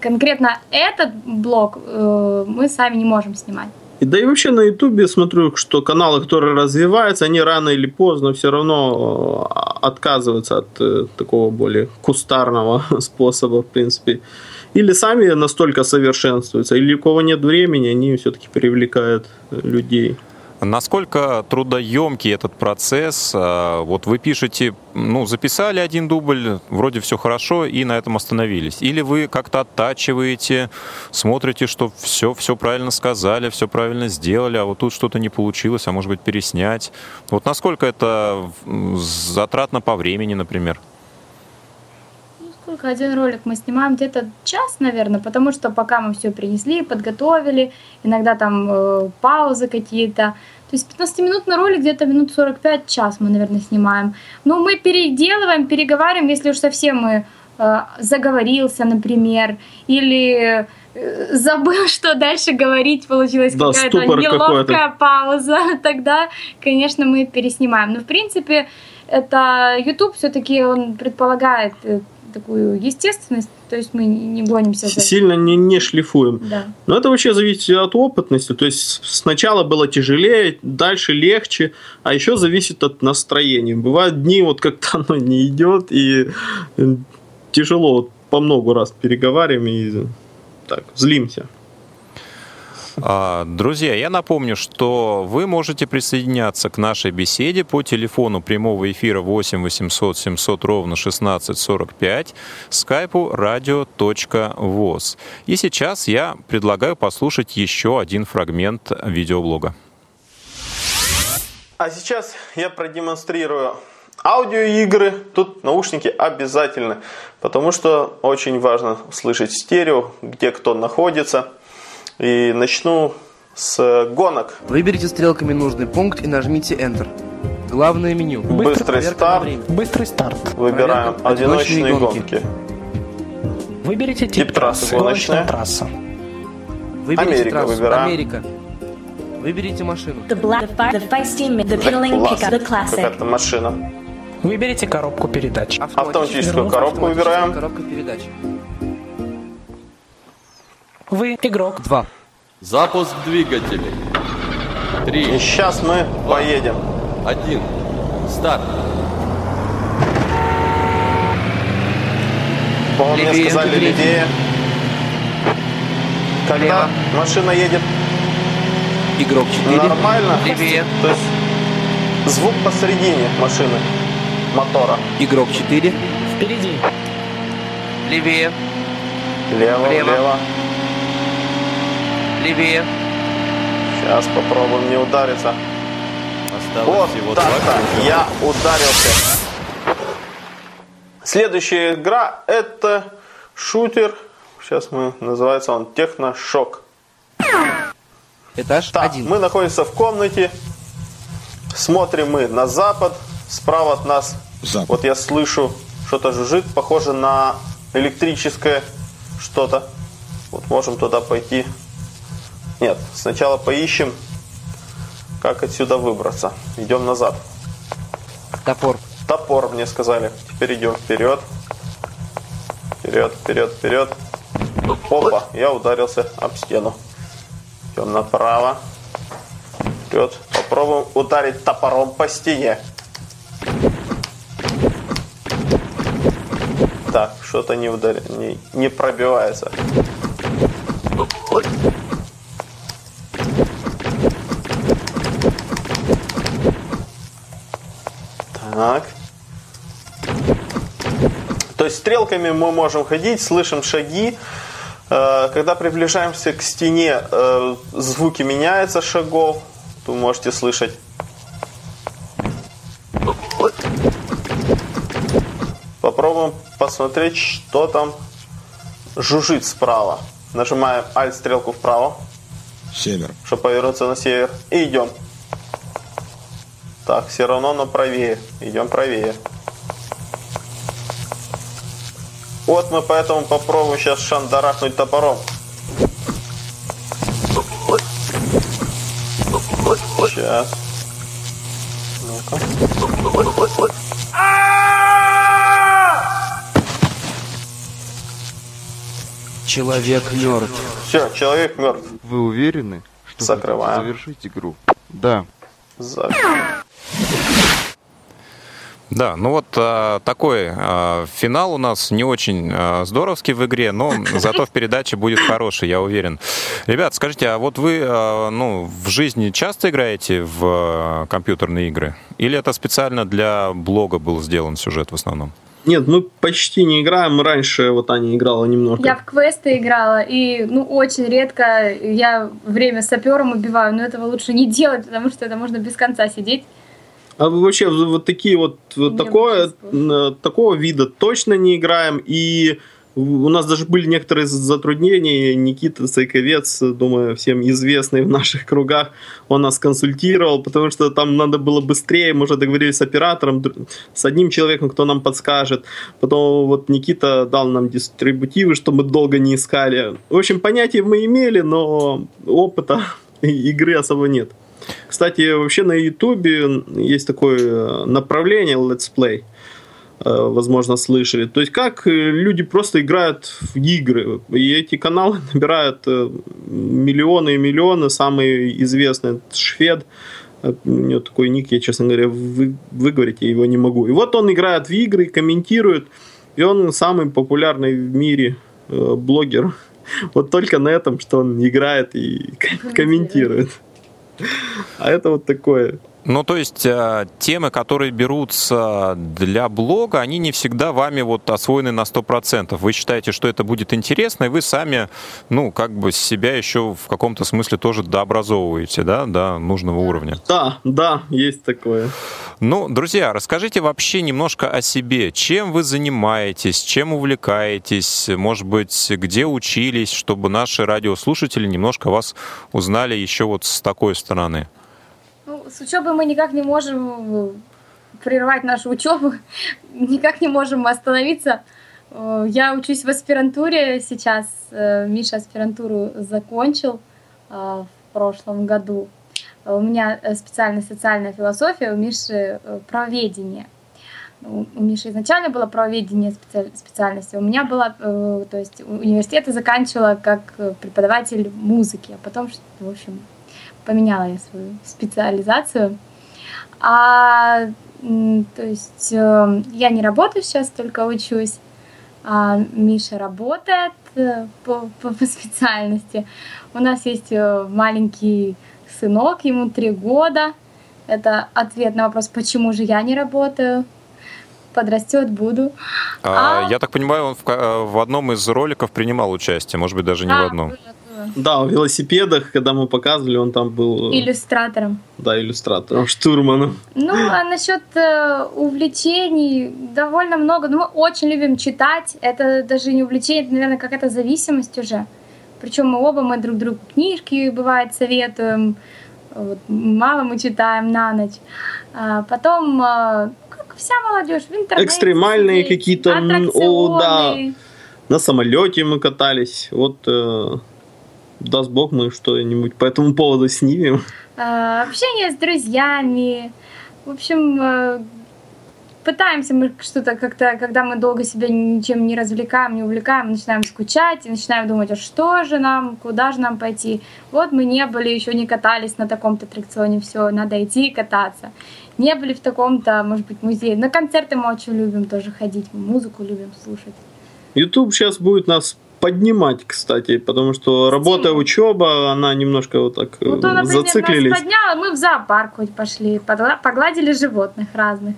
конкретно этот блок э, мы сами не можем снимать. И да и вообще на Ютубе смотрю, что каналы, которые развиваются, они рано или поздно все равно э, отказываются от э, такого более кустарного *laughs* способа, в принципе. Или сами настолько совершенствуются, или у кого нет времени, они все-таки привлекают людей. Насколько трудоемкий этот процесс? А, вот вы пишете, ну, записали один дубль, вроде все хорошо, и на этом остановились. Или вы как-то оттачиваете, смотрите, что все, все правильно сказали, все правильно сделали, а вот тут что-то не получилось, а может быть переснять. Вот насколько это затратно по времени, например? Сколько один ролик мы снимаем где-то час, наверное, потому что пока мы все принесли, подготовили, иногда там э, паузы какие-то. То есть 15-минутный ролик где-то минут 45 час мы, наверное, снимаем. Но мы переделываем, переговариваем, если уж совсем мы э, заговорился, например, или э, забыл, *laughs* что дальше говорить, получилась да, какая-то неловкая пауза, *laughs* тогда, конечно, мы переснимаем. Но, в принципе, это YouTube все-таки он предполагает э, такую естественность, то есть мы не гонимся. За... Сильно не, не шлифуем. Да. Но это вообще зависит от опытности. То есть сначала было тяжелее, дальше легче, а еще зависит от настроения. Бывают дни, вот как-то оно не идет, и тяжело вот по много раз переговариваем и так, злимся. А, друзья, я напомню, что вы можете присоединяться к нашей беседе по телефону прямого эфира 8 800 700 ровно 16 45, скайпу radio.voz. И сейчас я предлагаю послушать еще один фрагмент видеоблога. А сейчас я продемонстрирую аудиоигры. Тут наушники обязательно, потому что очень важно слышать стерео, где кто находится. И начну с гонок. Выберите стрелками нужный пункт и нажмите Enter. Главное меню. Быстрый старт. Быстрый старт. Выбираем Проверка одиночные одиночные гонки. Выберите тип, Тип трассы гоночная. Трасса. Выберите Америка трассу. выбираем. Америка. Выберите машину. The black, the, feisty, the Класс. pickup, the classic. Какая-то машина. Выберите коробку передач. Автоматическую коробку Автоматическая выбираем. коробка передач. Вы игрок. Два. Запуск двигателей. Три. И сейчас мы поедем. Один. Старт. По-моему, мне сказали левее. Когда Лево. машина едет Игрок 4. нормально, Левее. то есть звук посередине машины, мотора. Игрок 4. Впереди. Левее. Лево, Влево. влево. Левее. Сейчас попробуем не удариться. Осталось Вот всего два круга. я ударился. Следующая игра это шутер. Сейчас мы называется он Техношок. Этаж Так, 1. мы находимся в комнате. Смотрим мы на запад. Справа от нас. Вот я слышу, что-то жужжит, похоже на электрическое что-то. Вот можем туда пойти. Нет, сначала поищем, как отсюда выбраться. Идем назад. Топор. Топор мне сказали. Теперь идем вперед. Вперед, вперед, вперед. Опа, я ударился об стену. Идем направо. Вперед. Попробуем ударить топором по стене. Так, что-то не, удар... не, не пробивается. Так. То есть стрелками мы можем ходить, слышим шаги. Э, Когда приближаемся к стене, э, звуки меняются шагов. Вы можете слышать. Попробуем посмотреть, что там жужжит справа. Нажимаем Alt стрелку вправо. Север. Чтобы повернуться на север. И идем. Так, все равно, но правее. Идем правее. Вот мы поэтому попробуем сейчас шандарахнуть топором. Сейчас. Ну-ка. Человек мертв. Все, человек мертв. Вы уверены, что Закрываем. завершить игру? Да. За- Да, ну вот а, такой а, финал у нас не очень а, здоровский в игре, но зато в передаче будет хороший, я уверен. Ребят, скажите, а вот вы а, ну, в жизни часто играете в а, компьютерные игры? Или это специально для блога был сделан сюжет в основном? Нет, мы почти не играем. Раньше вот Аня играла немного. Я в квесты играла, и ну очень редко я время сапером убиваю, но этого лучше не делать, потому что это можно без конца сидеть. А вы вообще вот такие вот, вот такое, э, такого вида точно не играем. И у нас даже были некоторые затруднения. Никита Цайковец, думаю, всем известный в наших кругах, он нас консультировал, потому что там надо было быстрее, мы уже договорились с оператором, с одним человеком, кто нам подскажет. Потом вот Никита дал нам дистрибутивы, чтобы мы долго не искали. В общем, понятия мы имели, но опыта игры особо нет. Кстати, вообще на Ютубе есть такое э, направление Let's Play. Э, Возможно, слышали. То есть, как э, люди просто играют в игры. И эти каналы *laughs* набирают э, миллионы и миллионы. Самый известный это швед. У него такой ник, я, честно говоря, вы, выговорить я его не могу. И вот он играет в игры, комментирует. И он самый популярный в мире э, блогер *laughs* Вот только на этом, что он играет и *laughs* комментирует. А это вот такое. Ну, то есть э, темы, которые берутся для блога, они не всегда вами вот освоены на 100%. Вы считаете, что это будет интересно, и вы сами, ну, как бы себя еще в каком-то смысле тоже дообразовываете, да, до нужного уровня. Да, да, есть такое. Ну, друзья, расскажите вообще немножко о себе. Чем вы занимаетесь, чем увлекаетесь, может быть, где учились, чтобы наши радиослушатели немножко вас узнали еще вот с такой стороны. Ну, с учебой мы никак не можем прервать нашу учебу, *laughs* никак не можем остановиться. Э, Я учусь в аспирантуре сейчас. Э, Миша аспирантуру закончил э, в прошлом году. У меня э, специальность социальная философия, у Миши э, правоведение. У у Миши изначально было правоведение специаль- специальности, у меня была, э, то есть университет заканчивала как э, преподаватель музыки, а потом, в общем, поменяла я свою специализацию. А, то есть э, я не работаю сейчас, только учусь. А Миша работает э, по, по, по специальности. У нас есть э, маленький сынок, ему три года. Это ответ на вопрос, почему же я не работаю. Подрастет, буду. А, Я так понимаю, он в, в одном из роликов принимал участие, может быть, даже не в Да, одном. было. Да, в велосипедах, когда мы показывали, он там был, э, Иллюстратором. да, иллюстратором, штурманом. Ну, а насчет э, увлечений довольно много. Ну, мы очень любим читать. Это даже не увлечение, это, наверное, какая-то зависимость уже. Причем мы оба, мы друг другу книжки, бывает, советуем. Вот, мало мы читаем на ночь. А потом, э, как вся молодежь, в интернете. Экстремальные какие-то, о, да. На самолете мы катались. Вот, э, даст бог, мы что-нибудь по этому поводу снимем. А, общение с друзьями. В общем, э, пытаемся мы что-то как-то, когда мы долго себя ничем не развлекаем, не увлекаем, начинаем скучать и начинаем думать, а что же нам, куда же нам пойти. Вот мы не были, еще не катались на таком-то аттракционе, все, надо идти и кататься. Не были в таком-то, может быть, музее. На концерты мы очень любим тоже ходить, музыку любим слушать. YouTube сейчас будет нас поднимать, кстати, потому что работа, учеба, она немножко вот так э, Вот он, например, зациклились. нас поднял, а мы в зоопарк хоть пошли, погладили животных разных.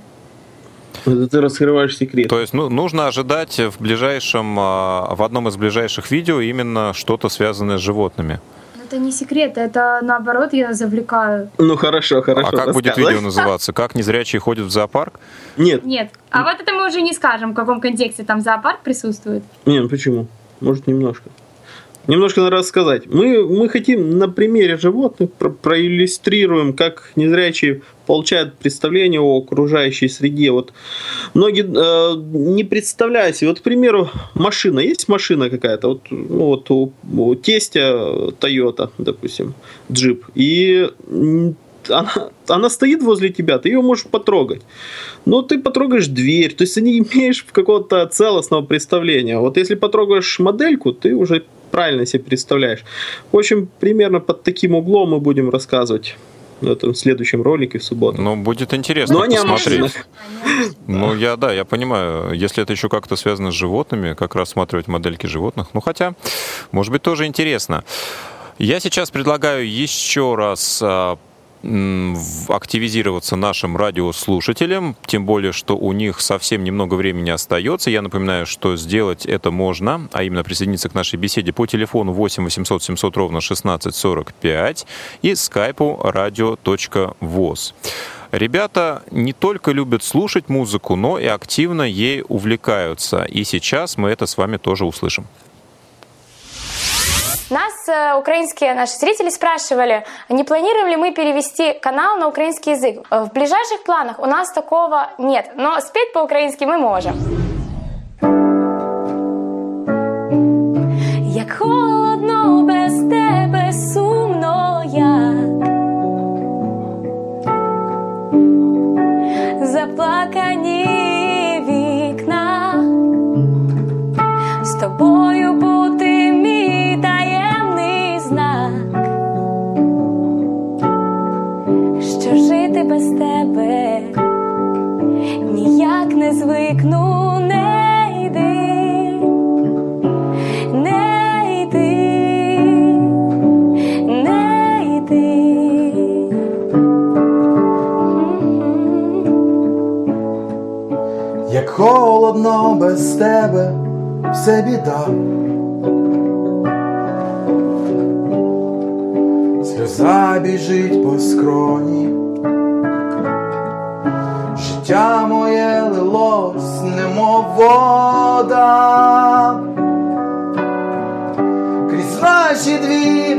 Это ты раскрываешь секрет. То есть ну, нужно ожидать в ближайшем, а, в одном из ближайших видео именно что-то связанное с животными. Ну, Это не секрет, это наоборот я завлекаю. Ну хорошо, хорошо. а как будет видео называться? Как незрячие ходят в зоопарк? Нет, Нет. А вот это мы уже не скажем, в каком контексте там зоопарк присутствует. не, ну почему? Может немножко. Немножко надо рассказать. Мы, мы хотим на примере животных про- проиллюстрируем, как незрячие получают представление о окружающей среде. Вот многие э, не представляют себе. Вот, к примеру, машина. Есть машина какая-то, вот, ну, вот у, у тестя Toyota, допустим, джип. И она, она стоит возле тебя, ты ее можешь потрогать. Но ты потрогаешь дверь, то есть ты не имеешь какого-то целостного представления. Вот если потрогаешь модельку, ты уже правильно себе представляешь. В общем, примерно под таким углом мы будем рассказывать в этом следующем ролике в субботу. Ну, будет интересно Но посмотреть. Ну, я, да, я понимаю. Если это еще как-то связано с животными, как рассматривать модельки животных. Ну, хотя, может быть, тоже интересно. Я сейчас предлагаю еще раз а, активизироваться нашим радиослушателям, тем более, что у них совсем немного времени остается. Я напоминаю, что сделать это можно, а именно присоединиться к нашей беседе по телефону 8 800 700 ровно 1645 и скайпу radio.voz. Ребята не только любят слушать музыку, но и активно ей увлекаются. И сейчас мы это с вами тоже услышим. Нас э, украинские наши зрители спрашивали, не планируем ли мы перевести канал на украинский язык. Э, В ближайших планах у нас такого нет, но спеть по-украински мы можем. Як холодно без тебе сумно як Заплакані вікна з тобою без тебе, ніяк не звикну, не йди, не йди, не йди. Як холодно без тебе все біда. Сльоза біжить по скроні життя моє лилось, немов вода, крізь наші дві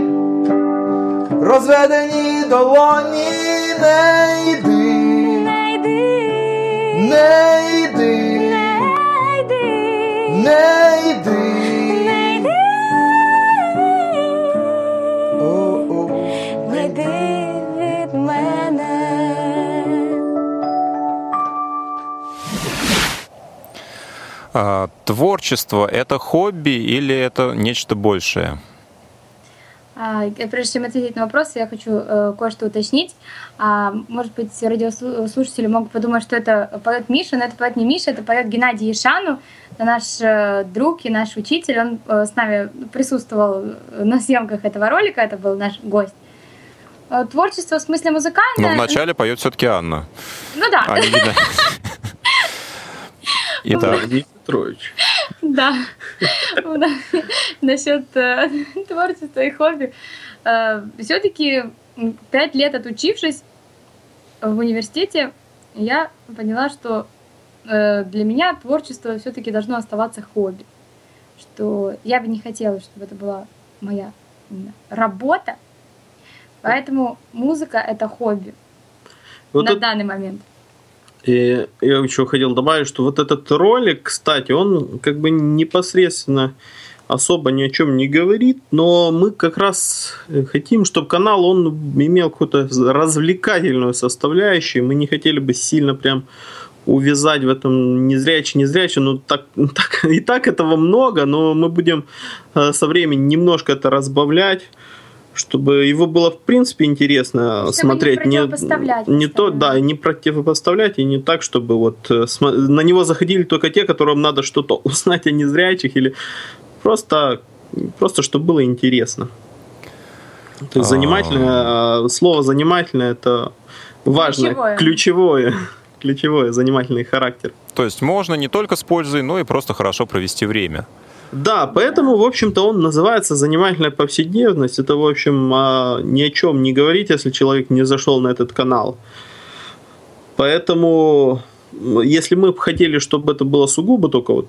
розведені долоні, не йди, не йди, не йди, не йди. Не Творчество — это хобби или это нечто большее? А, э, Прежде чем ответить на вопрос, я хочу э, кое-что уточнить. А, может быть, радиослушатели могут подумать, что это поет Миша, но это поет не Миша, это поет Геннадий Ишану, это наш э, друг и наш учитель. Он с нами присутствовал на съемках этого ролика, это был наш гость. Творчество в смысле Но музыкальное. вначале поет все-таки Анна. Ну да. А. *laughs* Итак, Петрович. Да. Насчет э, творчества и хобби. Все-таки пять лет отучившись в университете, я поняла, что э, для меня творчество все-таки должно оставаться хобби. Что я бы не хотела, чтобы это была моя работа. Поэтому музыка это хобби Вот на это- данный момент. И я еще хотел добавить, что вот этот ролик, кстати, он как бы непосредственно особо ни о чем не говорит, но мы как раз хотим, чтобы канал он имел какую-то развлекательную составляющую. Мы не хотели бы сильно прям увязать в этом незрячий, незрячий, ну так, *laughs* так, и так этого много, но мы будем э, со временем немножко это разбавлять, чтобы его было в принципе интересно Чтобы не смотреть. противопоставлять не то, да, не противопоставлять, и не так, чтобы вот э, на него заходили только те, которым надо что-то *laughs* узнать о незрячих, или просто, просто чтобы было интересно. То есть А. занимательное, э, слово занимательное это важное, Ключевое. ключевое, *laughs* ключевое, занимательный характер. то есть можно не только с пользой, но и просто хорошо провести время. Да, поэтому, в общем-то, он называется занимательная повседневность. Это, в общем, а, ни о чем не говорить, если человек не зашел на этот канал. Поэтому, если мы бы хотели, чтобы это было сугубо только вот,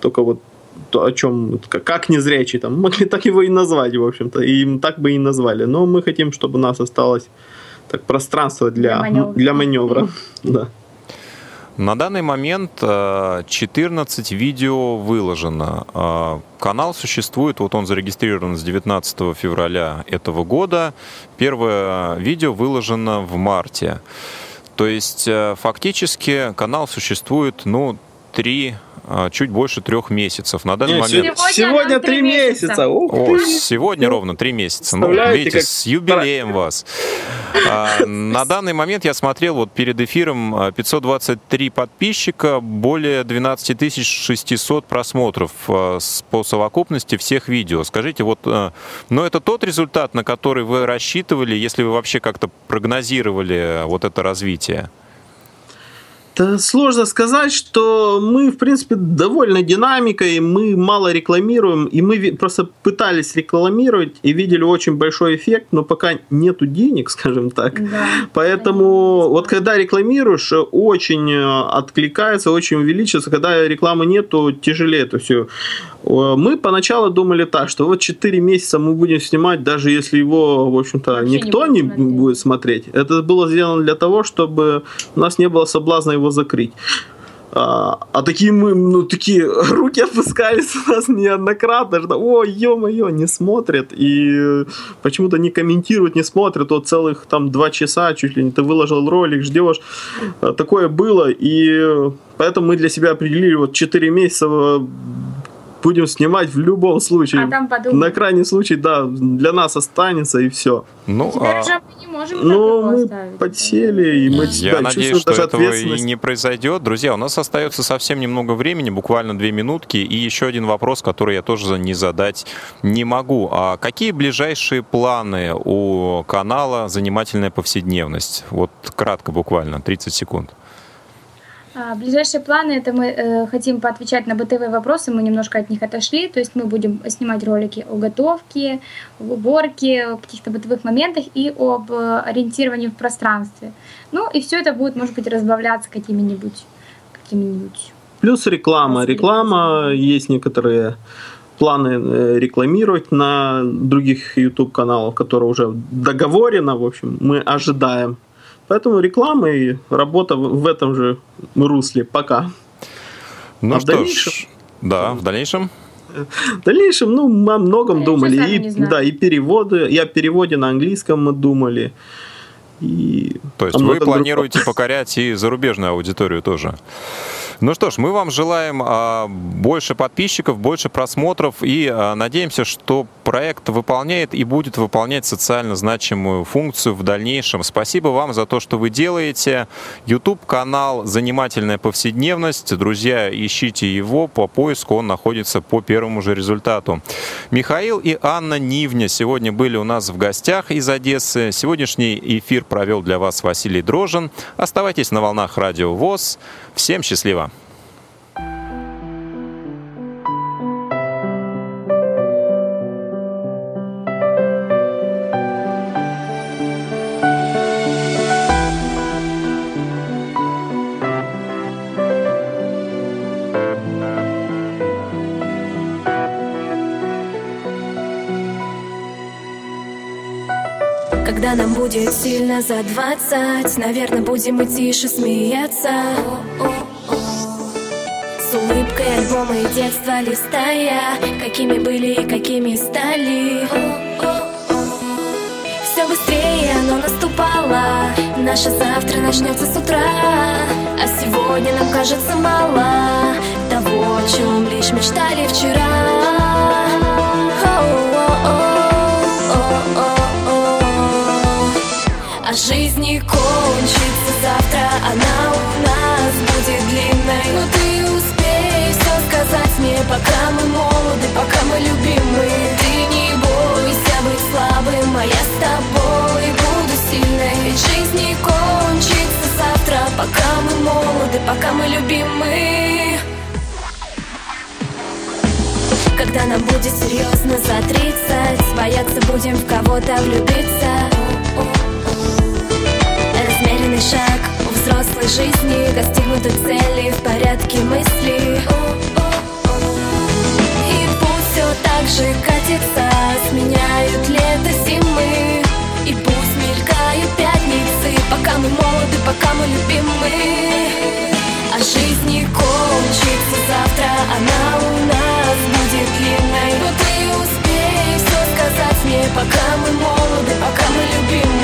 только вот то, о чем, как- незрячий, там, *laughs* могли так его и назвать, в общем-то, и так бы и назвали. Но мы хотим, чтобы у нас осталось так пространство для, Для маневра. для маневра. *laughs* Да. На данный момент э, 14 видео выложено. Э, Канал существует, вот он зарегистрирован с 19 февраля этого года. Первое видео выложено в марте. То есть э, фактически канал существует, ну, три, э, чуть больше трех месяцев. На данный Не, момент... сегодня три месяца. месяца. Ух О, ты. сегодня ровно три месяца. Ну, видите, как с юбилеем вас. А, На данный момент я смотрел вот перед эфиром а, 523 подписчика, более 12 600 просмотров а, по совокупности всех видео. Скажите, вот, а, но это тот результат, на который вы рассчитывали, если вы вообще как-то прогнозировали вот это развитие? Да сложно сказать, что мы, в принципе, довольны динамикой, мы мало рекламируем, и мы просто пытались рекламировать и видели очень большой эффект, но пока нету денег, *laughs* скажем так. Поэтому вот когда рекламируешь, очень э, откликается, очень увеличивается. Когда рекламы нету, тяжелее это все. Мы поначалу думали так, что вот 4 месяца мы будем снимать, даже если его, в общем-то, никто не будет смотреть. Это было сделано для того, чтобы у нас не было соблазна его закрыть. А, а такие мы, ну, такие *laughs* руки опускались у нас неоднократно, что, о, ё-моё, не смотрят, и почему-то не комментируют, не смотрят, вот целых там два часа, чуть ли не ты выложил ролик, ждешь, такое было, и поэтому мы для себя определили, вот 4 месяца будем снимать в любом случае. А там подумаем. На крайний случай, да, для нас останется, и все. Ну, Теперь а- уже мы не можем Ну, мы оставить. подсели, и мы Я себя надеюсь, чувствуем что даже этого и не произойдет. Друзья, у нас остается совсем немного времени, буквально две минутки. И еще один вопрос, который я тоже не задать не могу. А какие ближайшие планы у канала «Занимательная повседневность»? Вот кратко, буквально, 30 секунд. А, Ближайшие планы это мы э, хотим поотвечать на бытовые вопросы, мы немножко от них отошли, то есть мы будем снимать ролики о готовке, об уборке, о каких-то бытовых моментах и об э, ориентировании в пространстве. Ну и все это будет, может быть, разбавляться какими-нибудь какими-нибудь Плюс реклама. Реклама, есть некоторые планы э, рекламировать на других YouTube каналах, которые уже договорено, в общем, мы ожидаем. Поэтому реклама и работа в этом же русле пока. Ну А в что дальнейшем? ж, да, в дальнейшем. В дальнейшем, ну, мы о многом думали. сами И, да, и переводы, и о переводе на английском мы думали. И То есть вы планируете покорять и зарубежную аудиторию тоже. Ну что ж, мы вам желаем а, больше подписчиков, больше просмотров и а, надеемся, что проект выполняет и будет выполнять социально значимую функцию в дальнейшем. Спасибо вам за то, что вы делаете. YouTube-канал «Занимательная повседневность». Друзья, ищите его по поиску, он находится по первому же результату. Михаил и Анна Нивня сегодня были у нас в гостях из Одессы. Сегодняшний эфир провел для вас Василий Дрожин. Оставайтесь на волнах Радио ВОЗ. Всем счастливо! Когда нам будет сильно за двадцать Наверное, будем мы тише смеяться. С улыбкой альбомы детства листая Какими были и какими стали. Все быстрее оно наступало Наше завтра начнется с утра. А сегодня нам кажется мало Того, о чем лишь мечтали вчера А жизнь не кончится завтра, она у нас будет длинной. Но ты успей все сказать мне, пока мы молоды, пока мы любимы. Ты не бойся быть слабым, а я с тобой буду сильной. Ведь жизнь не кончится завтра, пока мы молоды, пока мы любимы. Когда нам будет серьезно за тридцать Бояться будем в кого-то влюбиться Размеренный шаг у взрослой жизни Достигнуты цели в порядке мысли. И пусть все так же катится Сменяют лето зимы. И пусть мелькают пятницы Пока мы молоды, пока мы любимы. А жизнь не кончится завтра Она у нас будет длинной. Но ты успей все сказать мне Пока мы молоды, пока мы любимы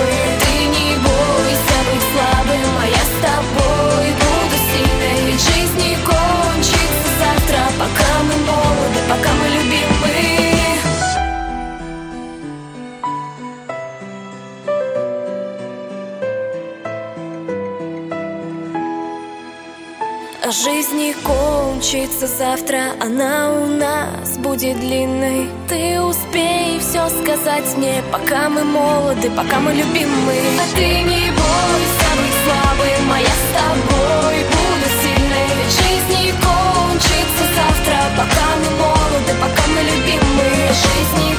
жизнь не кончится завтра, она у нас будет длинной. Ты успей все сказать мне, пока мы молоды, пока мы любимы. А ты не бойся мы слабым, моя с тобой буду сильной. Ведь жизнь не кончится завтра, пока мы молоды, пока мы любимы. Жизнь не